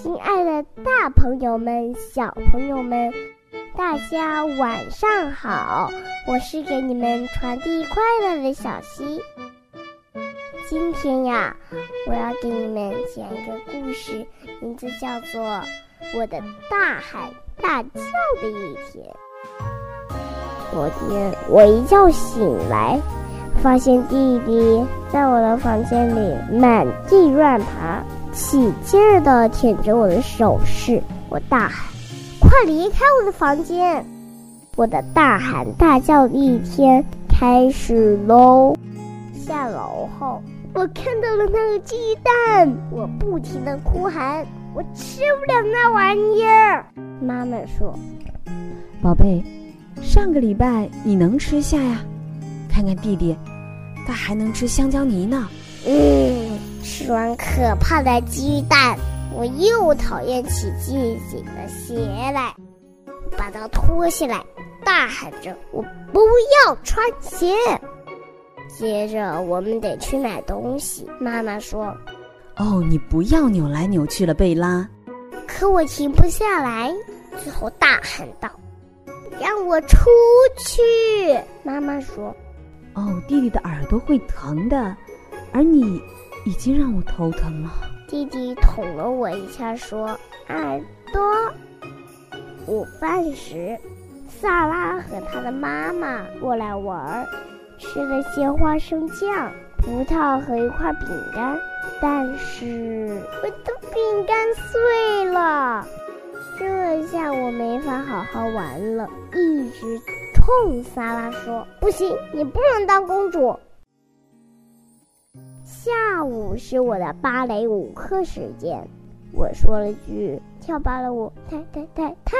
亲爱的大朋友们、小朋友们，大家晚上好！我是给你们传递快乐的小溪。今天呀，我要给你们讲一个故事，名字叫做《我的大喊大叫的一天》。昨天我一觉醒来，发现弟弟在我的房间里满地乱爬。起劲儿地舔着我的手势，我大喊：“快离开我的房间！”我的大喊大叫的一天开始喽。下楼后，我看到了那个鸡蛋，我不停地哭喊：“我吃不了那玩意儿！”妈妈说：“宝贝，上个礼拜你能吃下呀？看看弟弟，他还能吃香蕉泥呢。”嗯。吃完可怕的鸡蛋，我又讨厌起自己的鞋来，把它脱下来，大喊着：“我不要穿鞋！”接着我们得去买东西。妈妈说：“哦，你不要扭来扭去了，贝拉。”可我停不下来，最后大喊道：“让我出去！”妈妈说：“哦，弟弟的耳朵会疼的，而你……”已经让我头疼了。弟弟捅了我一下，说：“耳朵。”午饭时，萨拉和他的妈妈过来玩，吃了些花生酱、葡萄和一块饼干。但是我的饼干碎了，这下我没法好好玩了。一直冲萨拉说：“不行，你不能当公主。”下午是我的芭蕾舞课时间，我说了句“跳芭蕾舞太太太太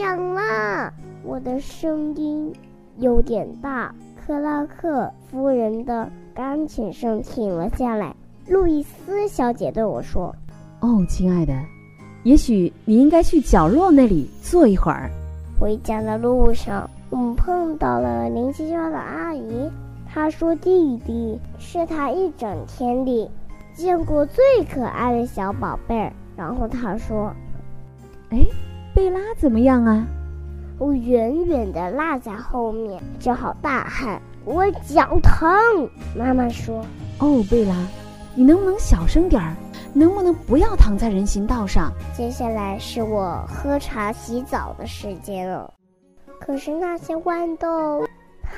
痒了”，我的声音有点大。克拉克夫人的钢琴声停了下来。路易斯小姐对我说：“哦，亲爱的，也许你应该去角落那里坐一会儿。”回家的路上，我们碰到了邻居家的阿姨。他说：“弟弟是他一整天里见过最可爱的小宝贝儿。”然后他说：“哎，贝拉怎么样啊？”我远远的落在后面，只好大喊：“我脚疼！”妈妈说：“哦，贝拉，你能不能小声点儿？能不能不要躺在人行道上？”接下来是我喝茶洗澡的时间了，可是那些豌豆。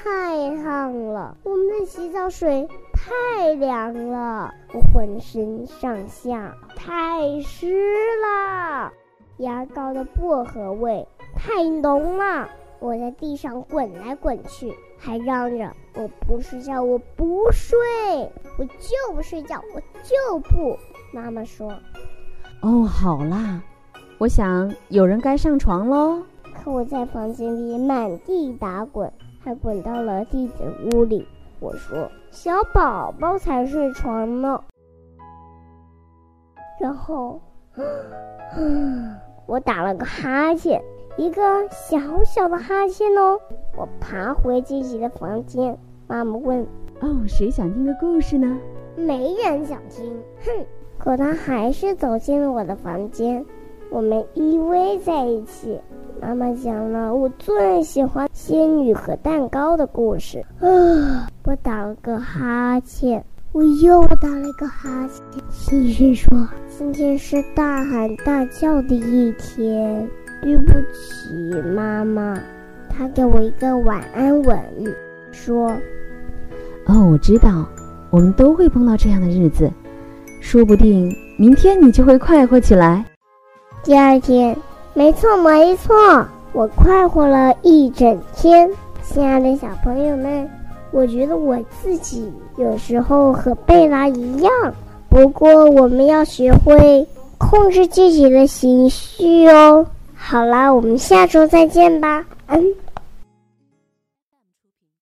太烫了，我们的洗澡水太凉了，我浑身上下太湿了，牙膏的薄荷味太浓了，我在地上滚来滚去，还嚷着我不睡觉，我不睡，我就不睡觉，我就不。妈妈说：“哦，好啦，我想有人该上床喽。”可我在房间里满地打滚。还滚到了弟弟屋里。我说：“小宝宝才睡床呢。”然后，我打了个哈欠，一个小小的哈欠哦。我爬回自己的房间。妈妈问：“哦，谁想听个故事呢？”没人想听。哼！可他还是走进了我的房间。我们依偎在一起。妈妈讲了我最喜欢仙女和蛋糕的故事。啊！我打了个哈欠，我又打了个哈欠。继续说，今天是大喊大叫的一天。对不起，妈妈。她给我一个晚安吻，说：“哦，我知道，我们都会碰到这样的日子，说不定明天你就会快活起来。”第二天。没错，没错，我快活了一整天。亲爱的小朋友们，我觉得我自己有时候和贝拉一样，不过我们要学会控制自己的情绪哦。好啦，我们下周再见吧。嗯。